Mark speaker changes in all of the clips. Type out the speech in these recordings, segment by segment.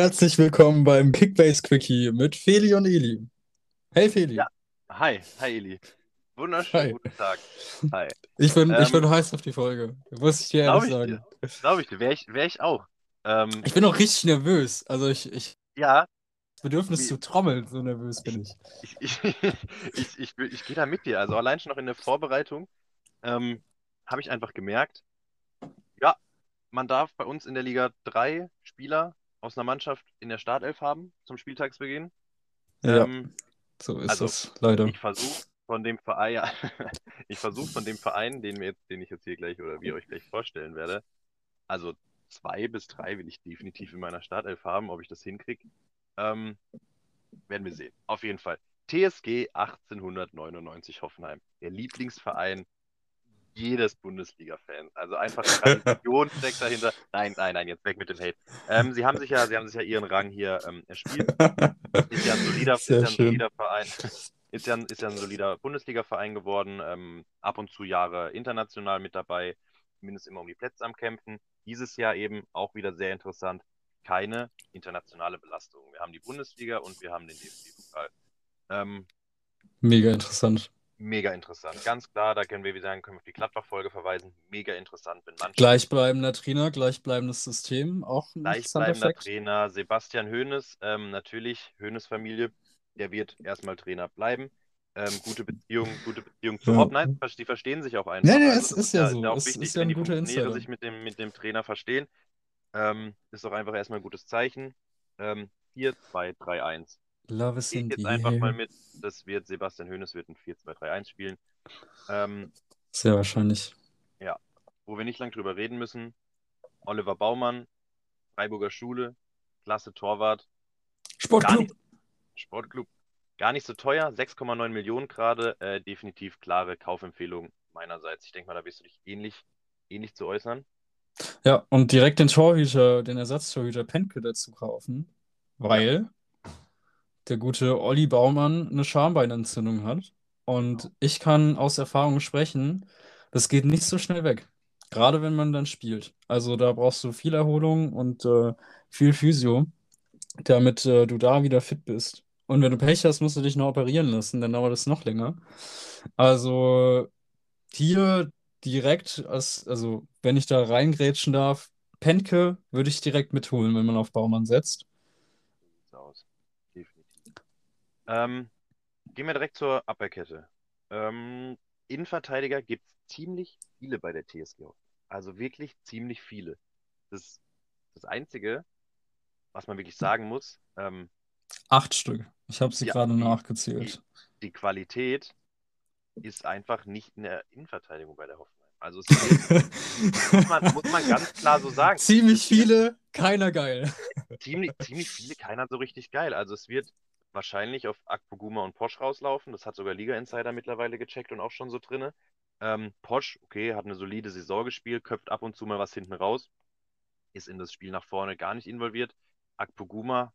Speaker 1: Herzlich willkommen beim Kickbase Quickie mit Feli und Eli. Hey Feli.
Speaker 2: Ja. Hi, hi Eli. Wunderschönen
Speaker 1: Hi.
Speaker 2: guten Tag. Hi.
Speaker 1: Ich bin, ich
Speaker 2: Ähm,
Speaker 1: bin heiß auf die Folge. Muss ich dir ehrlich
Speaker 2: ich
Speaker 1: sagen.
Speaker 2: Glaube ich dir. Wäre ich, wär ich auch. Ähm,
Speaker 1: Ich bin auch richtig nervös. Also ich, ich
Speaker 2: ja,
Speaker 1: Bedürfnis
Speaker 2: Wie-
Speaker 1: zu trommeln, so nervös bin ich.
Speaker 2: ich, ich, ich, ich, ich gehe da mit dir. Also allein schon noch in der Vorbereitung ähm, habe ich einfach gemerkt, ja, man darf bei uns in der Liga drei Spieler aus einer Mannschaft in der Startelf haben zum Spieltagsbeginn.
Speaker 1: Ja,
Speaker 2: Ähm,
Speaker 1: so ist
Speaker 2: also,
Speaker 1: es leider.
Speaker 2: Ich versuche von dem Verein, ich versuche von dem Verein, den, wir jetzt, den ich jetzt hier gleich oder wir euch gleich vorstellen werde, also zwei bis drei will ich definitiv in meiner Startelf haben, ob ich das hinkriege. Ähm, werden wir sehen. Auf jeden Fall. TSG 1899 Hoffenheim, der Lieblingsverein jedes Bundesliga-Fans. Also einfach Tradition steckt dahinter. Nein, nein, nein, jetzt weg mit dem Hate. Ähm, sie haben sich ja, sie haben sich ja ihren Rang hier ähm, erspielt. Ist ja ein solider, ist ja ein solider Verein. Ist ja ein, ist ja ein solider Bundesliga-Verein geworden. Ähm, ab und zu Jahre international mit dabei. Zumindest immer um die Plätze am Kämpfen. Dieses Jahr eben auch wieder sehr interessant. Keine internationale Belastung. Wir haben die Bundesliga und wir haben den DFB-Pokal. Ähm,
Speaker 1: Mega interessant.
Speaker 2: mega interessant. Ganz klar, da können wir wieder sagen, können wir auf die Gladbach-Folge verweisen. Mega interessant, wenn Mannschaften
Speaker 1: Gleichbleibender Trainer, gleichbleibendes System. Auch ein
Speaker 2: Gleichbleibender. Trainer Sebastian Hoeneß, ähm, natürlich Hoeneß Familie, der wird erstmal Trainer bleiben. Ähm, gute Beziehung, gute Beziehung zu
Speaker 1: Ja.
Speaker 2: Hopp. Nein, die verstehen sich auch einfach.
Speaker 1: Nee,
Speaker 2: Also
Speaker 1: es
Speaker 2: das
Speaker 1: ist ja so.
Speaker 2: wichtig,
Speaker 1: ist ja ein
Speaker 2: die
Speaker 1: guter Insider.
Speaker 2: sich mit dem, mit dem Trainer verstehen. Ähm, ist doch einfach erstmal ein gutes Zeichen. Ähm, 4, 2, 3, 1.
Speaker 1: Love is in
Speaker 2: jetzt einfach mal mit. Das wird Sebastian Hoeneß wird ein 4, 2, 3, 1 spielen. Ähm,
Speaker 1: Sehr wahrscheinlich.
Speaker 2: wo wir nicht lang drüber reden müssen. Oliver Baumann, Freiburger Schule, klasse Torwart, gar
Speaker 1: Sportclub.
Speaker 2: nicht, Sportclub, gar nicht so teuer, 6,9 Millionen gerade, äh, definitiv klare Kaufempfehlung meinerseits. Ich denke mal, da wirst du dich ähnlich, ähnlich zu äußern.
Speaker 1: Ja, und direkt den Torhüter, den Ersatztorhüter Penke dazu kaufen, weil der gute Olli Baumann eine Schambeinentzündung hat. Und ich kann aus Erfahrung sprechen, das geht nicht so schnell weg. Gerade wenn man dann spielt. Also da brauchst du viel Erholung und äh, viel Physio, damit äh, du da wieder fit bist. Und wenn du Pech hast, musst du dich noch operieren lassen, dann dauert es noch länger. Also hier direkt, als, also wenn ich da reingrätschen darf, Penke würde ich direkt mitholen, wenn man auf Baumann setzt.
Speaker 2: Aus. Definitiv. Ähm, gehen wir direkt zur Abwehrkette. Ähm, Innenverteidiger gibt es ziemlich viele bei der TSG. Also wirklich ziemlich viele. Das, das Einzige, was man wirklich sagen muss, ähm,
Speaker 1: Acht Stück. Ich habe sie
Speaker 2: Ja,
Speaker 1: gerade
Speaker 2: die-
Speaker 1: nachgezählt.
Speaker 2: die Qualität ist einfach nicht in der Innenverteidigung bei der Hoffenheim. Also muss man, muss man ganz klar so sagen.
Speaker 1: Ziemlich viele, keiner geil.
Speaker 2: Ziemlich, ziemlich viele, keiner so richtig geil. Also es wird wahrscheinlich auf Akpoguma und Posch rauslaufen. Das hat sogar Liga Insider mittlerweile gecheckt und auch schon so drinne. Ähm, Posch, okay, hat eine solide Saison gespielt, köpft ab und zu mal was hinten raus, ist in das Spiel nach vorne gar nicht involviert. Akpoguma,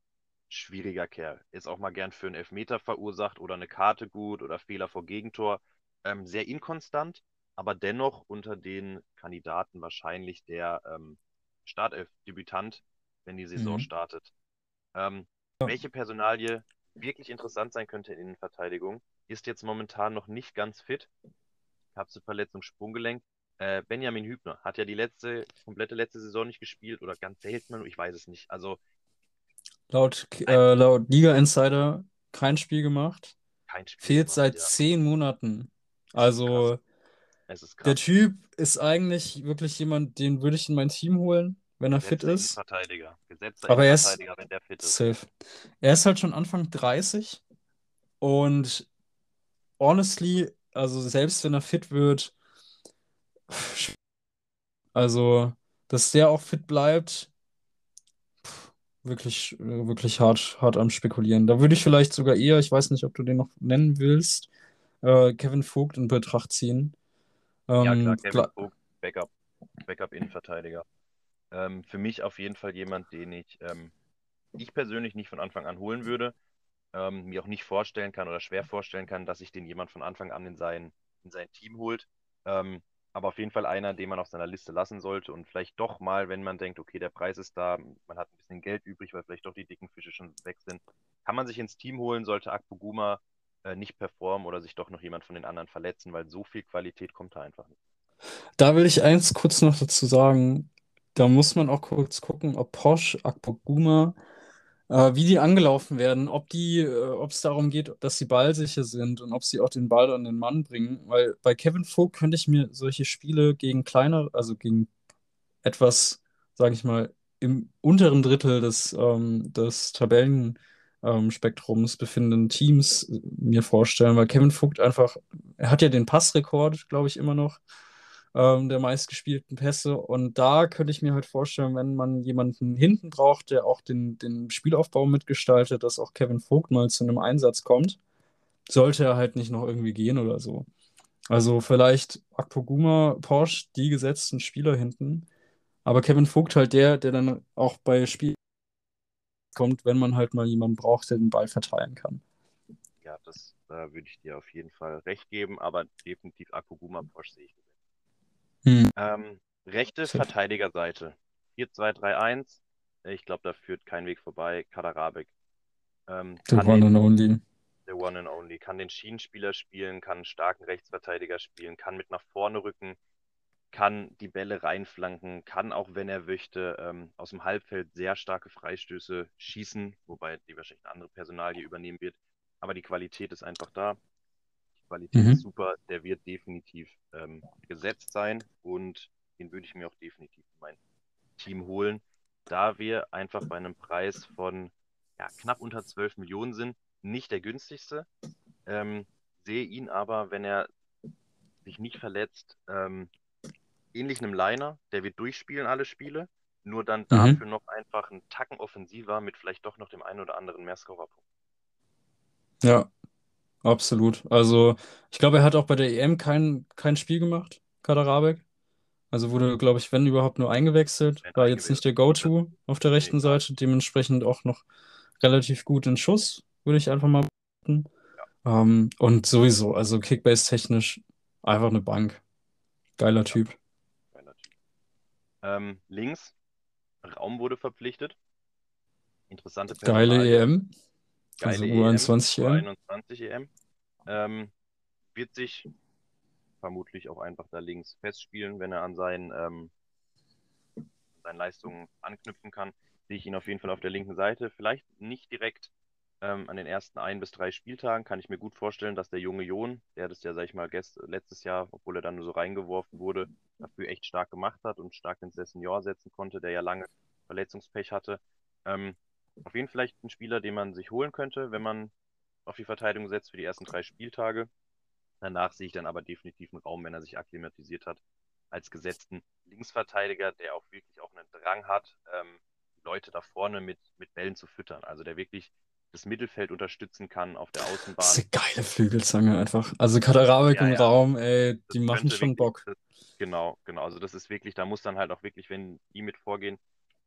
Speaker 2: schwieriger Kerl. Ist auch mal gern für einen Elfmeter verursacht oder eine Karte gut oder Fehler vor Gegentor. Ähm, sehr inkonstant, aber dennoch unter den Kandidaten wahrscheinlich der ähm, Startelf-Debütant, wenn die Saison
Speaker 1: Mhm.
Speaker 2: startet. Ähm, welche Personalie wirklich interessant sein könnte in Innenverteidigung, ist jetzt momentan noch nicht ganz fit. Kapselverletzung, Sprunggelenk. Äh, Benjamin Hübner hat ja die letzte, komplette letzte Saison nicht gespielt oder ganz selten, ich weiß es nicht. Also
Speaker 1: Laut, äh, laut Liga Insider kein Spiel gemacht.
Speaker 2: kein Spiel
Speaker 1: Fehlt
Speaker 2: gemacht,
Speaker 1: seit
Speaker 2: ja.
Speaker 1: zehn Monaten. Also
Speaker 2: Es ist
Speaker 1: der. Typ ist eigentlich wirklich jemand, den würde ich in mein Team holen, wenn er fit ist.
Speaker 2: Gesetzter
Speaker 1: Aber er ist-
Speaker 2: wenn der fit ist.
Speaker 1: Safe. Er ist halt schon Anfang 30 und honestly, also selbst wenn er fit wird, also dass der auch fit bleibt, wirklich, wirklich hart, hart am Spekulieren. Da würde ich vielleicht sogar eher, ich weiß nicht, ob du den noch nennen willst, äh, Kevin Vogt in Betracht ziehen.
Speaker 2: Ja,
Speaker 1: Ähm,
Speaker 2: klar, Kevin
Speaker 1: gla-
Speaker 2: Vogt, Backup, Backup-Innenverteidiger. Ähm, für mich auf jeden Fall jemand, den ich, ähm, ich persönlich nicht von Anfang an holen würde. ähm, mir auch nicht vorstellen kann oder schwer vorstellen kann, dass sich den jemand von Anfang an in sein, in sein Team holt. Ähm, aber auf jeden Fall einer, den man auf seiner Liste lassen sollte und vielleicht doch mal, wenn man denkt, okay, der Preis ist da, man hat ein bisschen Geld übrig, weil vielleicht doch die dicken Fische schon weg sind, kann man sich ins Team holen, sollte Akpoguma äh, nicht performen oder sich doch noch jemand von den anderen verletzen, weil so viel Qualität kommt da einfach nicht.
Speaker 1: Da will ich eins kurz noch dazu sagen. Da muss man auch kurz gucken, ob Porsche, Akpoguma äh, wie die angelaufen werden, ob die, äh, ob es darum geht, dass sie ballsicher sind und ob sie auch den Ball an den Mann bringen. Weil bei Kevin Vogt könnte ich mir solche Spiele gegen kleine, also gegen etwas, sage ich mal, im unteren Drittel des, ähm, des Tabellenspektrums ähm, befindenden Teams äh, mir vorstellen, weil Kevin Vogt einfach, er hat ja den Passrekord, glaube ich, immer noch ähm, der meistgespielten Pässe. Und da könnte ich mir halt vorstellen, wenn man jemanden hinten braucht, der auch den, den Spielaufbau mitgestaltet, dass auch Kevin Vogt mal zu einem Einsatz kommt, sollte er halt nicht noch irgendwie gehen oder so. Also vielleicht Akpoguma, Porsche, die gesetzten Spieler hinten. Aber Kevin Vogt halt der, der dann auch bei Spiel kommt, wenn man halt mal jemanden braucht, der den Ball verteilen kann.
Speaker 2: Ja, das da würde ich dir auf jeden Fall recht geben, aber definitiv Akpoguma, Porsche sehe ich hm. Ähm, rechte. Verteidigerseite. 4-2-3-1. Ich glaube, da führt kein Weg vorbei. Kaderabek.
Speaker 1: Ähm, the one den, and only.
Speaker 2: The one and only. Kann den Schienenspieler spielen, kann einen starken Rechtsverteidiger spielen, kann mit nach vorne rücken, kann die Bälle reinflanken, kann auch, wenn er möchte, ähm, aus dem Halbfeld sehr starke Freistöße schießen, wobei die wahrscheinlich eine andere Personalie übernehmen wird. Aber die Qualität ist einfach da. Qualität mhm. ist super, der wird definitiv ähm, gesetzt sein und den würde ich mir auch definitiv in mein Team holen, da wir einfach bei einem Preis von ja, knapp unter 12 Millionen sind, nicht der günstigste. Ähm, sehe ihn aber, wenn er sich nicht verletzt, ähm, ähnlich einem Liner, der wird durchspielen alle Spiele, nur dann mhm. dafür noch einfach einen Tacken offensiver mit vielleicht doch noch dem einen oder anderen Mehrskorer-Punkt.
Speaker 1: Ja, Absolut. Also, ich glaube, er hat auch bei der EM kein, kein Spiel gemacht, Kaderabek. Also wurde, glaube ich, wenn überhaupt nur eingewechselt. War jetzt nicht der Go-To auf der rechten Seite, dementsprechend auch noch relativ gut in Schuss, würde ich einfach mal behaupten. Ähm, und sowieso, also Kickbase-technisch einfach eine Bank. Geiler Typ.
Speaker 2: Ähm, links, Raum wurde verpflichtet. Interessante
Speaker 1: Geile EM. Also
Speaker 2: Geile
Speaker 1: U21
Speaker 2: EM. U21 EM. Ähm, wird sich vermutlich auch einfach da links festspielen, wenn er an seinen, ähm, seinen Leistungen anknüpfen kann. Sehe ich ihn auf jeden Fall auf der linken Seite. Vielleicht nicht direkt ähm, an den ersten ein bis drei Spieltagen kann ich mir gut vorstellen, dass der junge Jon, der das ja, sag ich mal, gest letztes Jahr, obwohl er dann nur so reingeworfen wurde, dafür echt stark gemacht hat und stark ins Senior setzen konnte, der ja lange Verletzungspech hatte. Ähm, auf jeden Fall vielleicht ein Spieler, den man sich holen könnte, wenn man auf die Verteidigung setzt für die ersten drei Spieltage. Danach sehe ich dann aber definitiv einen Raum, wenn er sich akklimatisiert hat, als gesetzten Linksverteidiger, der auch wirklich auch einen Drang hat, ähm, Leute da vorne mit, mit Bällen zu füttern. Also der wirklich das Mittelfeld unterstützen kann auf der Außenbahn. Das
Speaker 1: ist eine geile Flügelzange einfach. Also Kaderabek ja, im ja. Raum, ey, die das machen schon
Speaker 2: wirklich,
Speaker 1: Bock.
Speaker 2: Das, genau, genau. Also das ist wirklich, da muss dann halt auch wirklich, wenn die mit vorgehen,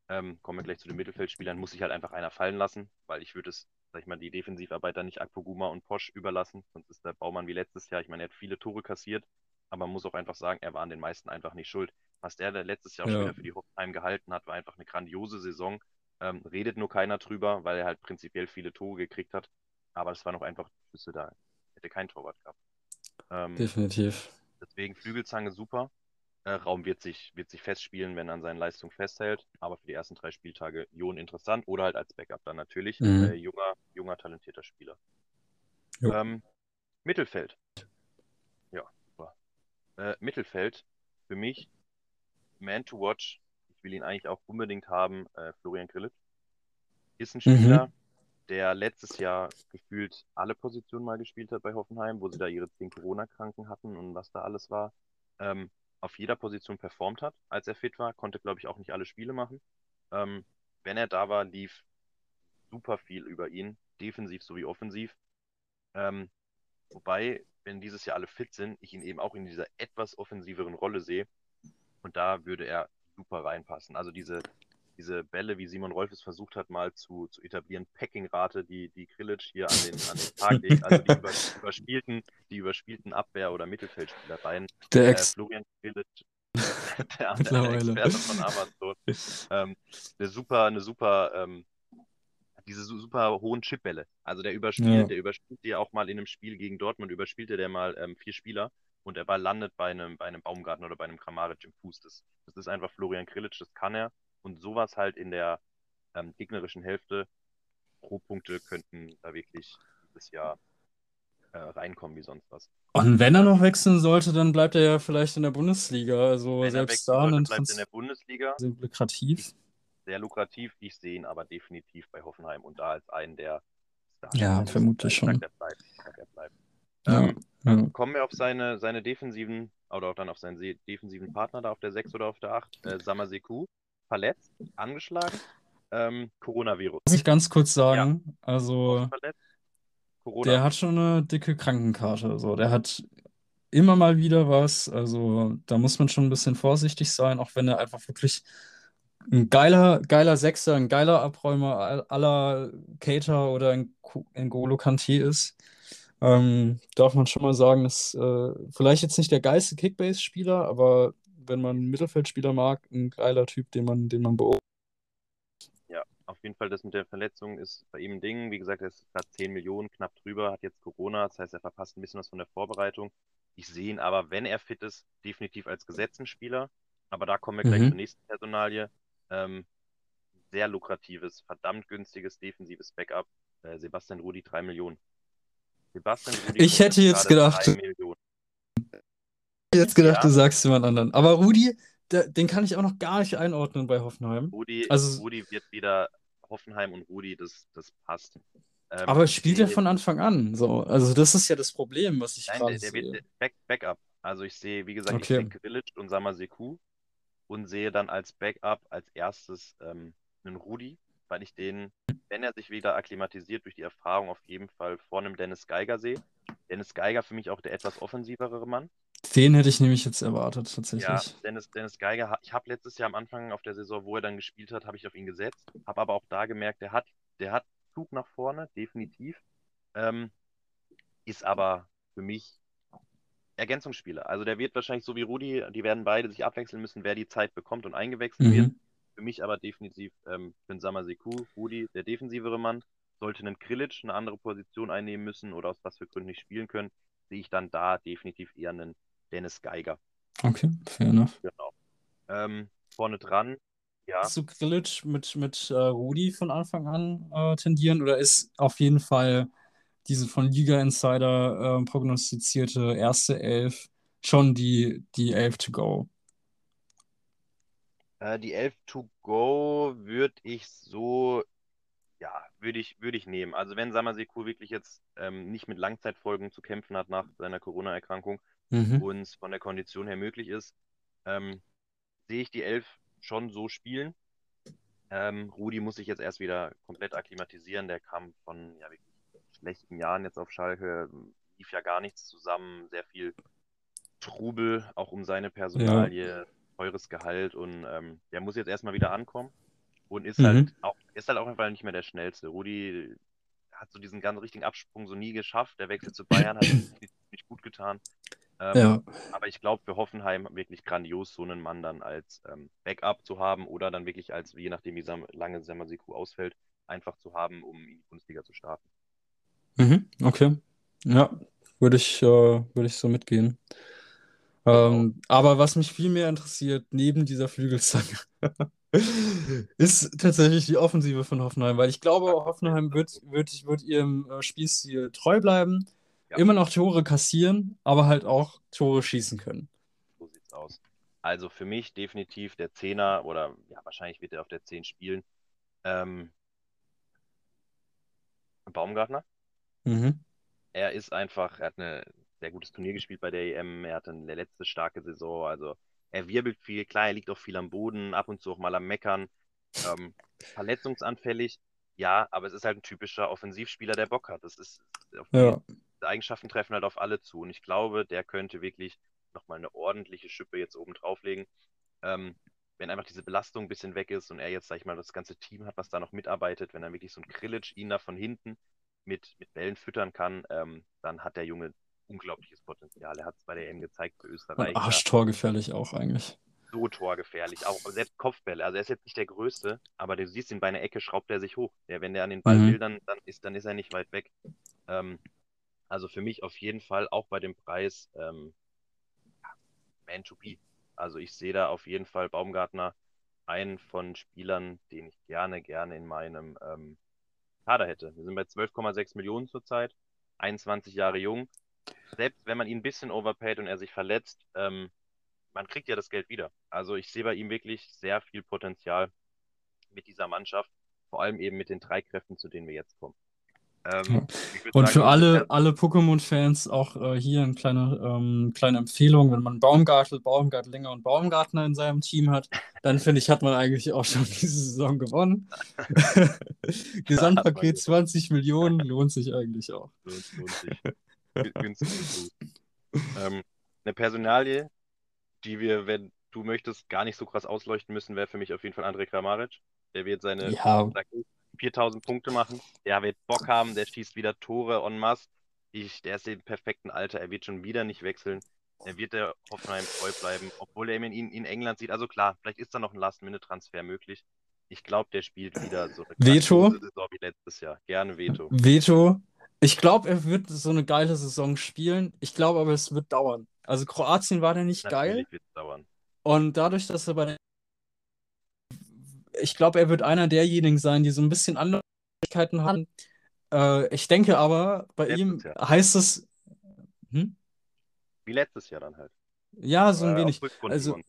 Speaker 2: ähm, kommen wir gleich zu den Mittelfeldspielern, muss sich halt einfach einer fallen lassen, weil ich würde es, sag ich mal, die Defensivarbeit dann nicht Akpoguma und Posch überlassen, sonst ist der Baumann wie letztes Jahr. Ich meine, er hat viele Tore kassiert, aber man muss auch einfach sagen, er war an den meisten einfach nicht schuld. Was der, der letztes Jahr ja. schon wieder für die Hoffenheim gehalten hat, war einfach eine grandiose Saison. Ähm, redet nur keiner drüber, weil er halt prinzipiell viele Tore gekriegt hat. Aber es war noch einfach Schüsse da. Hätte kein Torwart gehabt.
Speaker 1: Ähm, Definitiv.
Speaker 2: Deswegen Flügelzange super. Äh, Raum wird sich, wird sich festspielen, wenn er an seinen Leistungen festhält. Aber für die ersten drei Spieltage Jon interessant oder halt als Backup dann natürlich. Mhm. Äh, junger, junger, talentierter Spieler. Ähm, Mittelfeld. Ja, super. Äh, Mittelfeld für mich Man to Watch. Ich will ihn eigentlich auch unbedingt haben. Äh, Florian Grillitsch ist ein Spieler, mhm. der letztes Jahr gefühlt alle Positionen mal gespielt hat bei Hoffenheim, wo sie da ihre zehn Corona-Kranken hatten und was da alles war. Ähm, auf jeder Position performt hat, als er fit war, konnte, glaube ich, auch nicht alle Spiele machen. Ähm, wenn er da war, lief super viel über ihn, defensiv sowie offensiv. Ähm, wobei, wenn dieses Jahr alle fit sind, ich ihn eben auch in dieser etwas offensiveren Rolle sehe. Und da würde er super reinpassen. Also diese diese Bälle, wie Simon Rolf es versucht hat, mal zu, zu etablieren, Packing-Rate, die, die Krillic hier an den, an den Tag legt, also die über, überspielten, die überspielten Abwehr- oder Mittelfeldspielereien.
Speaker 1: Der
Speaker 2: Äh,
Speaker 1: Ex
Speaker 2: Florian Krillic, der, der
Speaker 1: mittlerweile.
Speaker 2: Experte von Amazon, ähm, eine super, eine super, ähm, diese su- super hohen Chipbälle. Also der überspielt,
Speaker 1: Ja.
Speaker 2: der überspielt dir auch mal in einem Spiel gegen Dortmund, überspielte der mal ähm, vier Spieler und der Ball landet bei einem, bei einem Baumgarten oder bei einem Kramaric im Fuß. Das, das ist einfach Florian Krillic, das kann er. Und sowas halt in der ähm, gegnerischen Hälfte pro Punkte könnten da wirklich dieses Jahr äh, reinkommen wie sonst was.
Speaker 1: Und wenn er noch wechseln sollte, dann bleibt er ja vielleicht in der Bundesliga. Also
Speaker 2: Wenn er
Speaker 1: selbst da
Speaker 2: sollte, bleibt er in der Bundesliga.
Speaker 1: sind lukrativ.
Speaker 2: Sehr lukrativ. Ich sehe ihn aber definitiv bei Hoffenheim und da als einen der
Speaker 1: Ja,
Speaker 2: Starspieler.
Speaker 1: vermutlich
Speaker 2: Ich
Speaker 1: schon.
Speaker 2: der bleibt. Ich sag, der bleibt.
Speaker 1: Ja,
Speaker 2: Ähm,
Speaker 1: ja.
Speaker 2: kommen wir auf seine, seine defensiven, oder auch dann auf seinen se- defensiven Partner da auf der 6 oder auf der 8. Äh, Samaseku, verletzt, angeschlagen, ähm, Coronavirus.
Speaker 1: Muss ich ganz kurz sagen, also
Speaker 2: verletzt, Corona.
Speaker 1: der hat schon eine dicke Krankenkarte. So, der hat immer mal wieder was. Also da muss man schon ein bisschen vorsichtig sein, auch wenn er einfach wirklich ein geiler, geiler Sechser, ein geiler Abräumer all- aller Keita oder Nku- N'Golo Kanté ist. Ähm, darf man schon mal sagen, ist äh, vielleicht jetzt nicht der geilste Kickbase-Spieler, aber wenn man einen Mittelfeldspieler mag, ein geiler Typ, den man, den man beobachtet.
Speaker 2: Ja, auf jeden Fall das mit der Verletzung ist bei ihm ein Ding. Wie gesagt, er ist gerade 10 Millionen, knapp drüber, hat jetzt Corona, das heißt, er verpasst ein bisschen was von der Vorbereitung. Ich sehe ihn aber, wenn er fit ist, definitiv als gesetzten Spieler. Aber da kommen wir gleich
Speaker 1: Mhm.
Speaker 2: zur nächsten Personalie. Ähm, sehr lukratives, verdammt günstiges defensives Backup. Äh, Sebastian Rudi, 3 Millionen. Sebastian Rudi
Speaker 1: Ich hätte jetzt gedacht-
Speaker 2: 3 Millionen.
Speaker 1: jetzt gedacht,
Speaker 2: Ja.
Speaker 1: du sagst jemand anderen. Aber Rudi, der, den kann ich auch noch gar nicht einordnen bei Hoffenheim.
Speaker 2: Rudi,
Speaker 1: Also-
Speaker 2: Rudi wird wieder Hoffenheim und Rudi, das, das passt. Ähm,
Speaker 1: Aber spielt er von Anfang an? So, also das ist ja das Problem, was ich
Speaker 2: Nein,
Speaker 1: gerade
Speaker 2: der, der
Speaker 1: sehe.
Speaker 2: wird Back, Backup. Also ich sehe, wie gesagt,
Speaker 1: Okay.
Speaker 2: ich sehe Grilic und Samaseku und sehe dann als Backup als erstes ähm, einen Rudi, weil ich den, wenn er sich wieder akklimatisiert durch die Erfahrung, auf jeden Fall vor einem Dennis Geiger sehe. Dennis Geiger für mich auch der etwas offensivere Mann.
Speaker 1: Den hätte ich nämlich jetzt erwartet, tatsächlich.
Speaker 2: Ja, Dennis, Dennis Geiger, ich habe letztes Jahr am Anfang auf der Saison, wo er dann gespielt hat, habe ich auf ihn gesetzt, habe aber auch da gemerkt, der hat, der hat Zug nach vorne, definitiv. Ähm, ist aber für mich Ergänzungsspieler. Also der wird wahrscheinlich so wie Rudi, die werden beide sich abwechseln müssen, wer die Zeit bekommt und eingewechselt wird. Für mich aber definitiv ähm, für den Samaseku, Rudi, der defensivere Mann. Sollte ein Krilic eine andere Position einnehmen müssen oder aus was für Gründen nicht spielen können, sehe ich dann da definitiv eher einen Dennis Geiger.
Speaker 1: Okay, fair enough.
Speaker 2: Genau. Ähm, vorne dran, ja,
Speaker 1: Zu Grilic mit, mit äh, Rudi von Anfang an äh, tendieren oder ist auf jeden Fall diese von Liga Insider äh, prognostizierte erste Elf schon die, die Elf to go?
Speaker 2: Äh, die 11 to go würde ich so, ja, würde ich, würde ich nehmen. Also wenn Samaseku wirklich jetzt ähm, nicht mit Langzeitfolgen zu kämpfen hat nach seiner Corona-Erkrankung
Speaker 1: Mhm.
Speaker 2: und es von der Kondition her möglich ist, ähm, sehe ich die 11 schon so spielen. Ähm, Rudi muss sich jetzt erst wieder komplett akklimatisieren. Der kam von ja, schlechten Jahren jetzt auf Schalke, lief ja gar nichts zusammen, sehr viel Trubel, auch um seine Personalie, teures Gehalt und ähm, der muss jetzt erstmal wieder ankommen und ist
Speaker 1: Mhm.
Speaker 2: halt auch, ist halt auch einfach nicht mehr der schnellste. Rudi hat so diesen ganz richtigen Absprung so nie geschafft. Der Wechsel zu Bayern hat nicht, gut getan. Ähm,
Speaker 1: Ja,
Speaker 2: aber ich glaube, für Hoffenheim wirklich grandios, so einen Mann dann als ähm, Backup zu haben oder dann wirklich als, je nachdem, wie Sam lange Samasiku ausfällt, einfach zu haben, um in die Bundesliga zu starten.
Speaker 1: mhm. Okay. Ja, würde ich, äh, würde ich so mitgehen. Ähm, aber was mich viel mehr interessiert, neben dieser Flügelzange, ist tatsächlich die Offensive von Hoffenheim, weil ich glaube, Hoffenheim wird, wird, wird ihrem äh, Spielstil treu bleiben,
Speaker 2: Ja.
Speaker 1: immer noch Tore kassieren, aber halt auch Tore schießen können.
Speaker 2: So sieht's aus. Also für mich definitiv der Zehner oder ja, wahrscheinlich wird er auf der 10 spielen. Ähm, Baumgartner.
Speaker 1: Mhm.
Speaker 2: Er ist einfach, er hat ein sehr gutes Turnier gespielt bei der EM, er hatte eine letzte starke Saison, also er wirbelt viel, klar, er liegt auch viel am Boden, ab und zu auch mal am Meckern, ähm, verletzungsanfällig, ja, aber es ist halt ein typischer Offensivspieler, der Bock hat. Das ist,
Speaker 1: Ja.
Speaker 2: Eigenschaften treffen halt auf alle zu und ich glaube, der könnte wirklich nochmal eine ordentliche Schippe jetzt oben drauflegen. Ähm, wenn einfach diese Belastung ein bisschen weg ist und er jetzt, sag ich mal, das ganze Team hat, was da noch mitarbeitet, wenn dann wirklich so ein Krillic ihn da von hinten mit, mit Bällen füttern kann, ähm, dann hat der Junge unglaubliches Potenzial. Er hat es bei der EM gezeigt für Österreich.
Speaker 1: Und Arschtorgefährlich auch eigentlich.
Speaker 2: So torgefährlich, auch selbst Kopfbälle. Also er ist jetzt nicht der Größte, aber du siehst ihn bei einer Ecke, schraubt er sich hoch. Der, wenn der an den Ball
Speaker 1: Mhm.
Speaker 2: will, dann, dann, ist, dann ist er nicht weit weg. Ähm, also für mich auf jeden Fall auch bei dem Preis ähm, Man to be. Also ich sehe da auf jeden Fall Baumgartner einen von Spielern, den ich gerne, gerne in meinem ähm, Kader hätte. Wir sind bei 12,6 Millionen zurzeit, 21 Jahre jung. Selbst wenn man ihn ein bisschen overpaid und er sich verletzt, ähm, man kriegt ja das Geld wieder. Also ich sehe bei ihm wirklich sehr viel Potenzial mit dieser Mannschaft, vor allem eben mit den drei Kräften, zu denen wir jetzt kommen. Ähm,
Speaker 1: Und
Speaker 2: sagen,
Speaker 1: für alle, alle Pokémon-Fans auch äh, hier eine kleine, ähm, kleine Empfehlung, wenn man Baumgartel, Baumgartlinger und Baumgartner in seinem Team hat, dann finde ich, hat man eigentlich auch schon diese Saison gewonnen. Gesamtpaket
Speaker 2: gewonnen.
Speaker 1: 20 Millionen lohnt sich eigentlich auch.
Speaker 2: lohnt, lohnt sich. Ähm, eine Personalie, die wir, wenn du möchtest, gar nicht so krass ausleuchten müssen, wäre für mich auf jeden Fall Andrej Kramaric. Der wird seine
Speaker 1: Ja,
Speaker 2: sag ich, 4000 Punkte machen. Der wird Bock haben, der schießt wieder Tore en masse. Ich, der ist im perfekten Alter, er wird schon wieder nicht wechseln. Er wird der Hoffenheim treu bleiben, obwohl er ihn in, in England sieht. Also klar, vielleicht ist da noch ein Last-Minute-Transfer möglich. Ich glaube, der spielt wieder so eine
Speaker 1: Veto?
Speaker 2: Saison wie letztes Jahr. Gerne Veto.
Speaker 1: Veto. Ich glaube, er wird so eine geile Saison spielen. Ich glaube aber, es wird dauern. Also Kroatien war der nicht geil.
Speaker 2: Natürlich dauern.
Speaker 1: Und dadurch, dass er bei den ich glaube, er wird einer derjenigen sein, die so ein bisschen andere Möglichkeiten haben. Äh, ich denke aber, bei
Speaker 2: Letztes
Speaker 1: ihm
Speaker 2: Jahr.
Speaker 1: heißt es, hm?
Speaker 2: Wie letztes Jahr dann halt.
Speaker 1: Ja, so ein
Speaker 2: auch
Speaker 1: wenig. Also,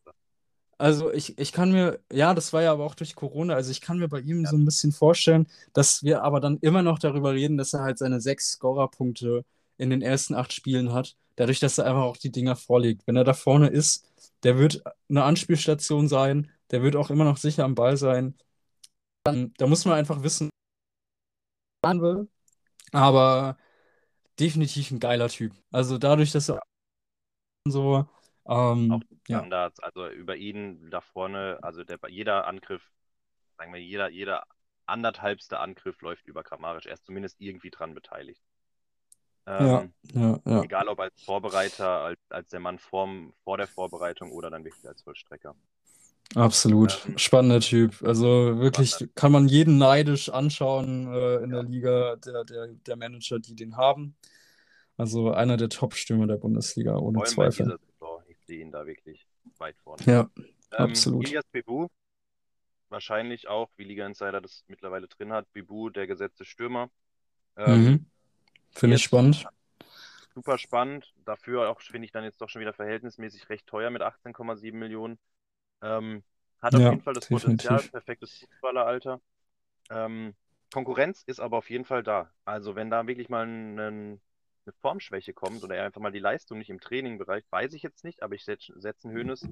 Speaker 1: also ich, ich kann mir, ja, das war ja aber auch durch Corona, also ich kann mir bei ihm so ein bisschen vorstellen, dass wir aber dann immer noch darüber reden, dass er halt seine sechs Scorerpunkte in den ersten acht Spielen hat, dadurch, dass er einfach auch die Dinger vorlegt. Wenn er da vorne ist, der wird eine Anspielstation sein, der wird auch immer noch sicher am Ball sein. Dann, da muss man einfach wissen, was will. Aber definitiv ein geiler Typ. Also dadurch, dass er so, ähm,
Speaker 2: Auch
Speaker 1: ja.
Speaker 2: Standards, also über ihn da vorne, also der, jeder Angriff, sagen wir, jeder, jeder anderthalbste Angriff läuft über Kramaric. Er ist zumindest irgendwie dran beteiligt.
Speaker 1: Ja,
Speaker 2: Ähm,
Speaker 1: ja, ja.
Speaker 2: Egal ob als Vorbereiter, als, als der Mann vorm, vor der Vorbereitung oder dann wirklich als Vollstrecker.
Speaker 1: Absolut.
Speaker 2: Ähm,
Speaker 1: Spannender Typ. Also wirklich kann man jeden neidisch anschauen äh, in der Liga, der, der, der Manager, die den haben. Also einer der Top-Stürmer der Bundesliga, ohne Zweifel.
Speaker 2: Ihn da wirklich weit vorne.
Speaker 1: Ja,
Speaker 2: Ähm,
Speaker 1: absolut.
Speaker 2: Ilias Bebu, wahrscheinlich auch, wie Liga Insider das mittlerweile drin hat, Bebu, der gesetzte Stürmer. Ähm,
Speaker 1: Mhm. Finde ich spannend.
Speaker 2: super spannend. Dafür auch, finde ich, dann jetzt doch schon wieder verhältnismäßig recht teuer mit 18,7 Millionen. Ähm, hat auf
Speaker 1: Ja,
Speaker 2: jeden Fall das
Speaker 1: definitiv.
Speaker 2: Potenzial, perfektes Fußballeralter. Ähm, Konkurrenz ist aber auf jeden Fall da. Also wenn da wirklich mal ein, ein, eine Formschwäche kommt oder er einfach mal die Leistung nicht im Training bereicht, weiß ich jetzt nicht, aber ich setze setz einen Hönes.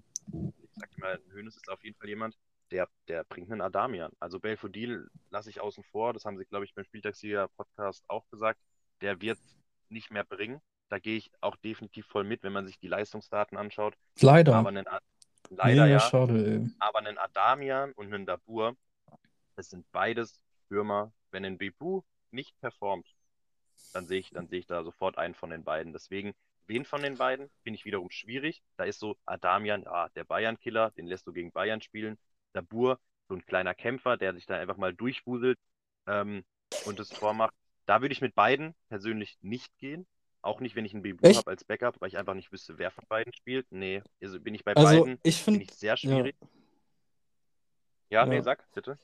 Speaker 2: Ich sag mal, Hönes ist auf jeden Fall jemand, der, der bringt einen Adamian. Also Belfodil lasse ich außen vor, das haben sie, glaube ich, beim Spieltagssieger-Podcast auch gesagt. Der wird nicht mehr bringen. Da gehe ich auch definitiv voll mit, wenn man sich die Leistungsdaten anschaut.
Speaker 1: Leider.
Speaker 2: Aber einen, leider
Speaker 1: Mega
Speaker 2: ja,
Speaker 1: schade,
Speaker 2: aber einen Adamian und einen Dabur, das sind beides Stürmer. Wenn ein Bebu nicht performt, dann sehe ich, dann sehe ich da sofort einen von den beiden. Deswegen, wen von den beiden, finde ich wiederum schwierig. Da ist so Adamian, ja, der Bayern-Killer, den lässt du gegen Bayern spielen. Dabur, so ein kleiner Kämpfer, der sich da einfach mal durchwuselt ähm, und das Tor macht. Da würde ich mit beiden persönlich nicht gehen. Auch nicht, wenn ich einen Bebu
Speaker 1: Echt?
Speaker 2: habe als Backup, weil ich einfach nicht wüsste, wer von beiden spielt. Nee, also bin ich bei
Speaker 1: Also
Speaker 2: beiden,
Speaker 1: ich
Speaker 2: finde
Speaker 1: finde,
Speaker 2: ich sehr schwierig. Ja, nee,
Speaker 1: Ja.
Speaker 2: sag, bitte.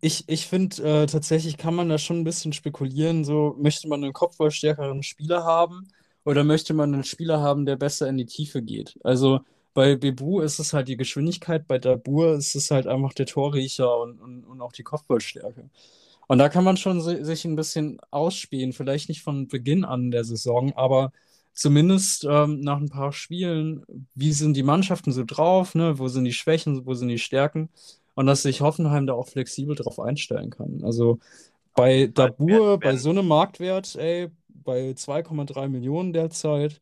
Speaker 1: Ich, ich, finde, äh, tatsächlich kann man da schon ein bisschen spekulieren. So, möchte man einen kopfballstärkeren Spieler haben oder möchte man einen Spieler haben, der besser in die Tiefe geht? Also bei Bebu ist es halt die Geschwindigkeit, bei Dabur ist es halt einfach der Torriecher und, und, und auch die Kopfballstärke. Und da kann man schon si- sich ein bisschen ausspielen, vielleicht nicht von Beginn an der Saison, aber zumindest ähm, nach ein paar Spielen, wie sind die Mannschaften so drauf, ne? Wo sind die Schwächen, wo sind die Stärken? Und dass sich Hoffenheim da auch flexibel drauf einstellen kann. Also bei. Dabur, bei so einem Marktwert, ey, bei 2,3 Millionen derzeit,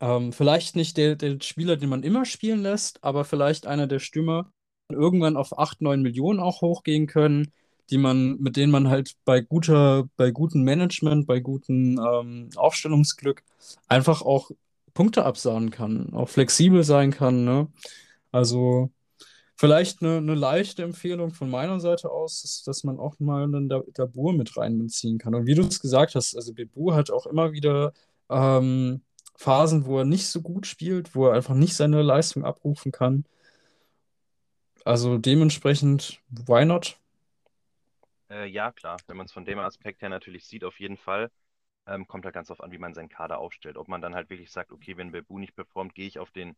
Speaker 1: ähm, vielleicht nicht der, der Spieler, den man immer spielen lässt, aber vielleicht einer der Stürmer, irgendwann auf 8, 9 Millionen auch hochgehen können, die man, mit denen man halt bei guter, bei gutem Management, bei gutem ähm, Aufstellungsglück einfach auch Punkte absahen kann, auch flexibel sein kann, ne? Also vielleicht eine, eine leichte Empfehlung von meiner Seite aus ist, dass man auch mal einen Dabur mit reinbeziehen kann. Und wie du es gesagt hast, also Bebu hat auch immer wieder ähm, Phasen, wo er nicht so gut spielt, wo er einfach nicht seine Leistung abrufen kann. Also dementsprechend, why not?
Speaker 2: Äh, ja, klar. Wenn man es von dem Aspekt her natürlich sieht, auf jeden Fall. Ähm, kommt halt ganz darauf an, wie man seinen Kader aufstellt. Ob man dann halt wirklich sagt, okay, wenn Bebu nicht performt, gehe ich auf den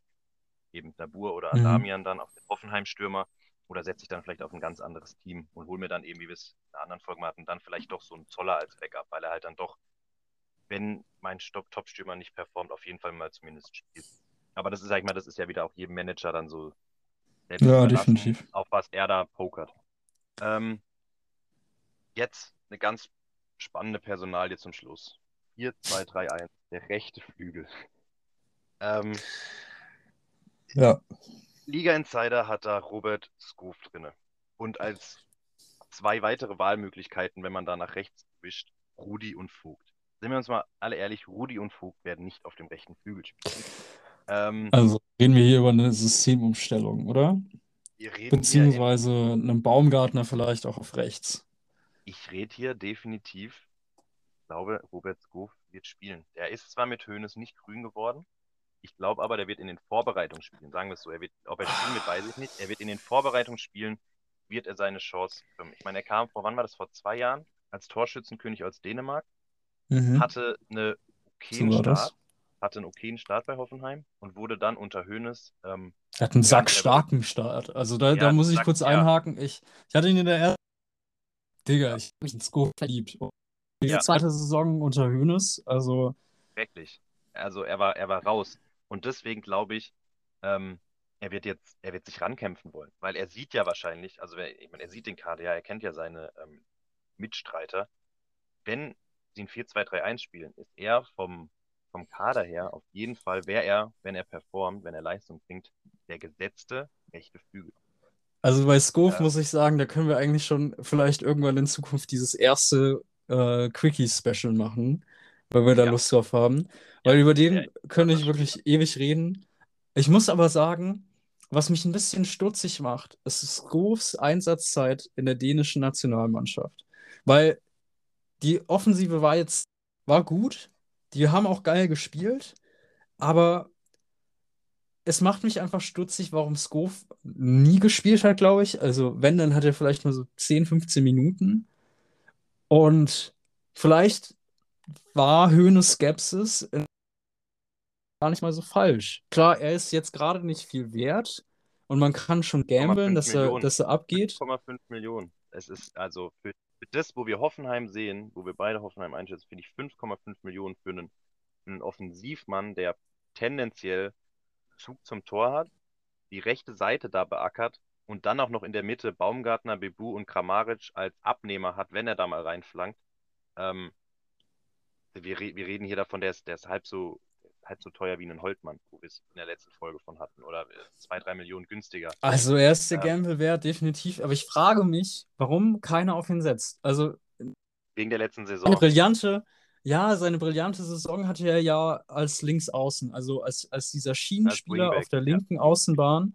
Speaker 2: eben Dabur oder
Speaker 1: Mhm.
Speaker 2: Adamian dann auf den Hoffenheim-Stürmer oder setze ich dann vielleicht auf ein ganz anderes Team und hole mir dann eben, wie wir es in einer anderen Folge hatten, dann vielleicht doch so einen Zoller als Backup, weil er halt dann doch, wenn mein Top-Stürmer nicht performt, auf jeden Fall mal zumindest spielt. Aber das ist, sag ich mal, das ist ja wieder auch jedem Manager dann so selbst
Speaker 1: Ja, definitiv.
Speaker 2: auf was er da pokert. Ähm, jetzt eine ganz spannende Personalie zum Schluss. 4, 2, 3, 1, der rechte Flügel. Ähm,
Speaker 1: Ja.
Speaker 2: Liga Insider hat da Robert Skoof drinne. Und als zwei weitere Wahlmöglichkeiten, wenn man da nach rechts wischt, Rudi und Vogt. Sind wir uns mal alle ehrlich, Rudi und Vogt werden nicht auf dem rechten Flügel spielen. Ähm,
Speaker 1: Also reden wir hier über eine Systemumstellung, oder?
Speaker 2: wir reden
Speaker 1: Beziehungsweise einen Baumgartner vielleicht auch auf rechts.
Speaker 2: ich rede hier definitiv, ich glaube, Robert Skoof wird spielen. Der ist zwar mit Hoeneß nicht grün geworden, ich glaube aber, der wird in den Vorbereitungsspielen, sagen wir es so, er wird, ob er spielen wird, weiß ich nicht, er wird in den Vorbereitungsspielen, wird er seine Chance bekommen. Ich meine, er kam vor, wann war das, vor zwei Jahren, als Torschützenkönig aus Dänemark,
Speaker 1: Mhm.
Speaker 2: hatte eine okayen
Speaker 1: So.
Speaker 2: Start, hatte einen okayen Start bei Hoffenheim und wurde dann unter Hoeneß, ähm,
Speaker 1: Er hat einen sackstarken Start. Also da, da
Speaker 2: Ja,
Speaker 1: muss ich
Speaker 2: Sack-
Speaker 1: kurz
Speaker 2: ja.
Speaker 1: einhaken. Ich, ich hatte ihn in der ersten. Digga, ich habe mich in Scope verliebt. Und Diese
Speaker 2: Ja.
Speaker 1: zweite Saison unter Hoeneß, also
Speaker 2: Wirklich. Also er war, er war raus. Und deswegen glaube ich, ähm, er wird jetzt, er wird sich rankämpfen wollen. Weil er sieht ja wahrscheinlich, also ich meine, er sieht den Kader, ja, er kennt ja seine ähm, Mitstreiter. Wenn sie ein 4-2-3-1 spielen, ist er vom, vom Kader her auf jeden Fall, wäre er, wenn er performt, wenn er Leistung bringt, der gesetzte rechte Flügel.
Speaker 1: Also bei Scove
Speaker 2: Ja.
Speaker 1: muss ich sagen, da können wir eigentlich schon vielleicht irgendwann in Zukunft dieses erste äh, Quickie-Special machen, weil wir da
Speaker 2: Ja.
Speaker 1: Lust drauf haben. Weil über den
Speaker 2: ja,
Speaker 1: könnte ich wirklich ewig reden. Ich muss aber sagen, was mich ein bisschen stutzig macht, ist Scoves Einsatzzeit in der dänischen Nationalmannschaft. Weil die Offensive war jetzt, war gut, die haben auch geil gespielt, aber es macht mich einfach stutzig, warum Skov nie gespielt hat, glaube ich. Also, wenn, dann hat er vielleicht mal so 10, 15 Minuten. Und vielleicht war Hoeneß Skepsis in- gar nicht mal so falsch. Klar, er ist jetzt gerade nicht viel wert und man kann schon gamblen,
Speaker 2: 5
Speaker 1: dass er, dass er abgeht.
Speaker 2: 5,5 Millionen. Es ist also für, das, wo wir Hoffenheim sehen, wo wir beide Hoffenheim einschätzen, finde ich 5,5 Millionen für einen, einen Offensivmann, der tendenziell Zug zum Tor hat, die rechte Seite da beackert und dann auch noch in der Mitte Baumgartner, Bebu und Kramaric als Abnehmer hat, wenn er da mal reinflankt. Ähm, wir, wir reden hier davon, der ist, der ist halb so, halb so teuer wie ein Holtmann, wo wir es in der letzten Folge von hatten, oder äh, zwei, drei Millionen günstiger.
Speaker 1: Also, er ist der
Speaker 2: Ähm.
Speaker 1: Gamble wert, definitiv. Aber ich frage mich, warum keiner auf ihn setzt. Also,
Speaker 2: Wegen der letzten
Speaker 1: Eine
Speaker 2: Saison.
Speaker 1: brillante, ja, seine brillante Saison hatte er ja als Linksaußen, also als, als dieser Schienenspieler
Speaker 2: Wingback,
Speaker 1: auf der
Speaker 2: ja.
Speaker 1: linken Außenbahn.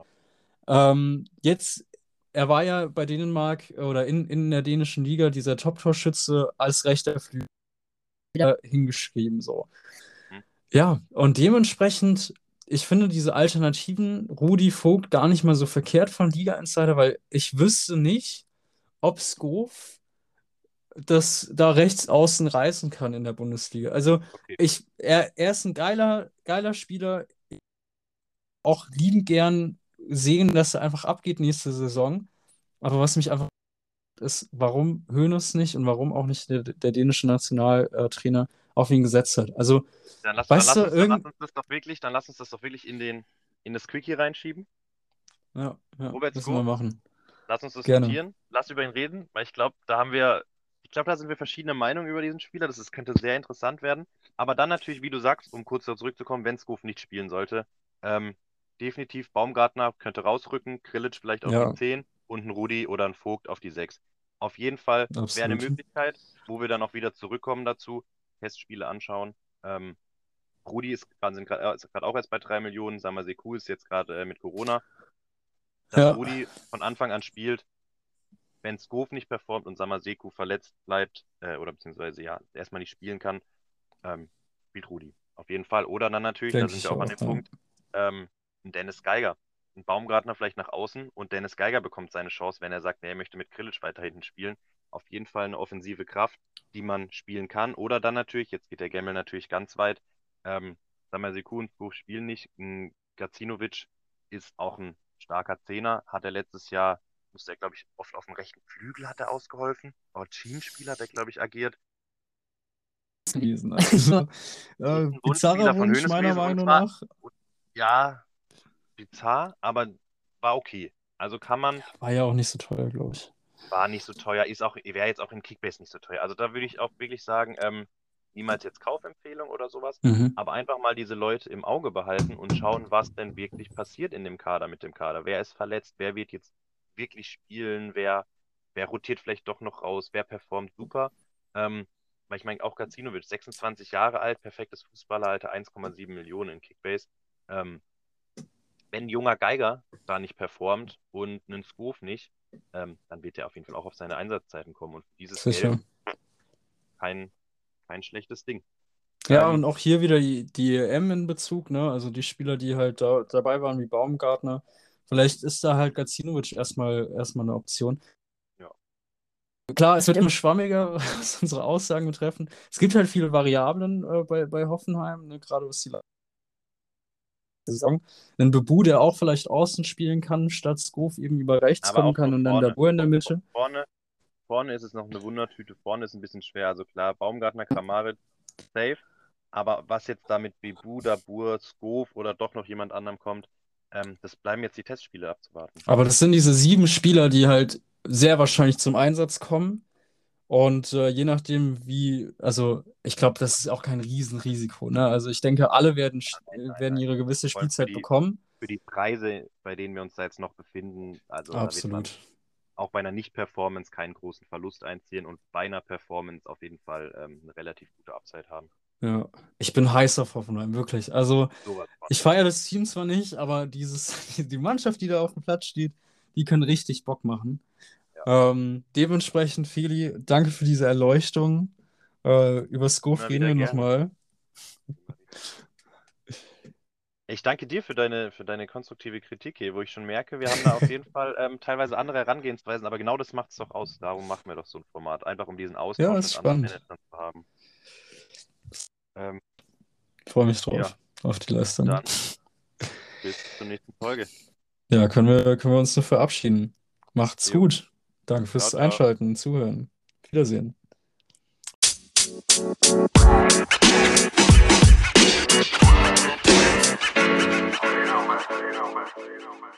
Speaker 1: Ähm, jetzt, er war ja bei Dänemark oder in, in der dänischen Liga dieser Top-Torschütze als rechter Flügel hingeschrieben, so. Ja, und dementsprechend, ich finde diese Alternativen, Rudi Vogt, gar nicht mal so verkehrt von Liga Insider, weil ich wüsste nicht, ob Skov das da rechts außen reißen kann in der Bundesliga. Also
Speaker 2: Okay.
Speaker 1: ich, er, er ist ein geiler, geiler Spieler. Auch liebend gern sehen, dass er einfach abgeht nächste Saison. Aber was mich einfach ist, warum Hoeneß nicht und warum auch nicht der, der dänische Nationaltrainer auf ihn gesetzt hat. Also,
Speaker 2: Dann lass,
Speaker 1: Weißt
Speaker 2: dann, lass
Speaker 1: du,
Speaker 2: uns, dann lass uns das doch wirklich, dann lass uns das doch wirklich in den, in das Quickie reinschieben.
Speaker 1: ja, ja,
Speaker 2: Robert
Speaker 1: müssen wir machen.
Speaker 2: Lass uns das
Speaker 1: Gerne.
Speaker 2: Lass über ihn reden, weil ich glaube, da haben wir, ich glaube, da sind wir verschiedene Meinungen über diesen Spieler. Das ist, könnte sehr interessant werden. Aber dann natürlich, wie du sagst, um kurz darauf zurückzukommen, wenn Skoof nicht spielen sollte, ähm, definitiv Baumgartner könnte rausrücken, Grillitsch vielleicht auf
Speaker 1: Ja,
Speaker 2: die 10 und ein Rudi oder ein Vogt auf die 6. Auf jeden Fall wäre eine. Möglichkeit, wo wir dann auch wieder zurückkommen dazu, Testspiele anschauen. Ähm, Rudi ist gerade auch erst bei 3 Millionen, Samaseku ist jetzt gerade äh, mit Corona. Dass
Speaker 1: Ja,
Speaker 2: Rudi von Anfang an spielt, wenn Skov nicht performt und Samaseku verletzt bleibt, äh, oder beziehungsweise ja, erstmal nicht spielen kann, ähm, spielt Rudi. Auf jeden Fall. Oder dann natürlich, da
Speaker 1: denke
Speaker 2: sind wir auch an dem
Speaker 1: Ja.
Speaker 2: Punkt, ähm, ein Dennis Geiger. Ein Baumgartner vielleicht nach außen und Dennis Geiger bekommt seine Chance, wenn er sagt, nee, er möchte mit Krilic weiter hinten spielen. Auf jeden Fall eine offensive Kraft, die man spielen kann. Oder dann natürlich, jetzt geht der Gemmel natürlich ganz weit, ähm, und Skov spielen nicht. Gacinovic ist auch ein starker Zehner, hat er letztes Jahr, musste er, glaube ich, oft auf dem rechten Flügel hat er ausgeholfen. Aber Teamspieler hat er, glaube ich, agiert.
Speaker 1: gewesen. Also,
Speaker 2: Ist
Speaker 1: äh, bizarrer
Speaker 2: von
Speaker 1: Wunsch meiner Meinung
Speaker 2: zwar,
Speaker 1: nach.
Speaker 2: ja, bizarr, aber war okay. Also kann man,
Speaker 1: War ja auch nicht so teuer, glaube ich.
Speaker 2: War nicht so teuer, ist auch, wäre jetzt auch im Kickbase nicht so teuer. Also da würde ich auch wirklich sagen, ähm, niemals jetzt Kaufempfehlung oder sowas,
Speaker 1: Mhm.
Speaker 2: aber einfach mal diese Leute im Auge behalten und schauen, was denn wirklich passiert in dem Kader mit dem Kader. Wer ist verletzt? Wer wird jetzt wirklich spielen? Wer, wer rotiert vielleicht doch noch raus? Wer performt super? Ähm, weil ich meine, auch Gacinovic, 26 Jahre alt, perfektes Fußballeralter, 1,7 Millionen in Kickbase. Ähm, wenn ein junger Geiger da nicht performt und ein Skov nicht, ähm, dann wird er auf jeden Fall auch auf seine Einsatzzeiten kommen. Und für dieses
Speaker 1: Sicher.
Speaker 2: Geld kein, kein schlechtes Ding.
Speaker 1: Ja,
Speaker 2: Ähm,
Speaker 1: und auch hier wieder die, die EM in Bezug, ne? Also die Spieler, die halt da dabei waren, wie Baumgartner. Vielleicht ist da halt Gacinovic erstmal erstmal eine Option.
Speaker 2: ja.
Speaker 1: Klar, es wird immer schwammiger, was unsere Aussagen betreffen. Es gibt halt viele Variablen äh, bei, bei Hoffenheim, ne? Gerade was die Saison. Ein Bebu, der auch vielleicht außen spielen kann, statt Skov eben über rechts
Speaker 2: Aber
Speaker 1: kommen kann und dann
Speaker 2: vorne.
Speaker 1: Dabur in der Mitte.
Speaker 2: Vorne, vorne ist es noch eine Wundertüte. Vorne ist ein bisschen schwer. Also klar, Baumgartner, Kramaric, safe. Aber was jetzt da mit Bebu, Dabur, Skov oder doch noch jemand anderem kommt, ähm, das bleiben jetzt die Testspiele abzuwarten.
Speaker 1: Aber das sind diese sieben Spieler, die halt sehr wahrscheinlich zum Einsatz kommen. Und äh, je nachdem, wie, also ich glaube, das ist auch kein Riesenrisiko. Ne? Also ich denke, alle werden, sch-
Speaker 2: Nein, nein,
Speaker 1: werden ihre gewisse Spielzeit
Speaker 2: die,
Speaker 1: bekommen.
Speaker 2: für die Preise, bei denen wir uns da jetzt noch befinden, also
Speaker 1: Absolut.
Speaker 2: auch bei einer Nicht-Performance keinen großen Verlust einziehen und bei einer Performance auf jeden Fall ähm, eine relativ gute Upside haben.
Speaker 1: Ja. Ich bin heiß auf Hoffenheim, wirklich. Also ich feiere das Team zwar nicht, aber dieses, die Mannschaft, die da auf dem Platz steht, die können richtig Bock machen.
Speaker 2: Ja.
Speaker 1: Ähm, dementsprechend, Feli, danke für diese Erleuchtung. Äh, über
Speaker 2: Immer
Speaker 1: reden wir nochmal.
Speaker 2: Ich danke dir für deine, für deine konstruktive Kritik hier, wo ich schon merke, wir haben da auf jeden Fall ähm, teilweise andere Herangehensweisen, aber genau das macht es doch aus. Darum machen wir doch so ein Format, einfach um diesen Austausch
Speaker 1: Ja,
Speaker 2: mit
Speaker 1: ist
Speaker 2: anderen
Speaker 1: spannend.
Speaker 2: Managern zu haben. Ähm,
Speaker 1: Freue mich drauf,
Speaker 2: ja,
Speaker 1: auf die Leistung.
Speaker 2: dann bis zur nächsten Folge.
Speaker 1: Ja, können wir, können wir uns nur verabschieden. Macht's
Speaker 2: Jo,
Speaker 1: gut. Danke fürs
Speaker 2: ciao, ciao.
Speaker 1: Einschalten, Zuhören. Wiedersehen. you know, man. You know, man. You know, man.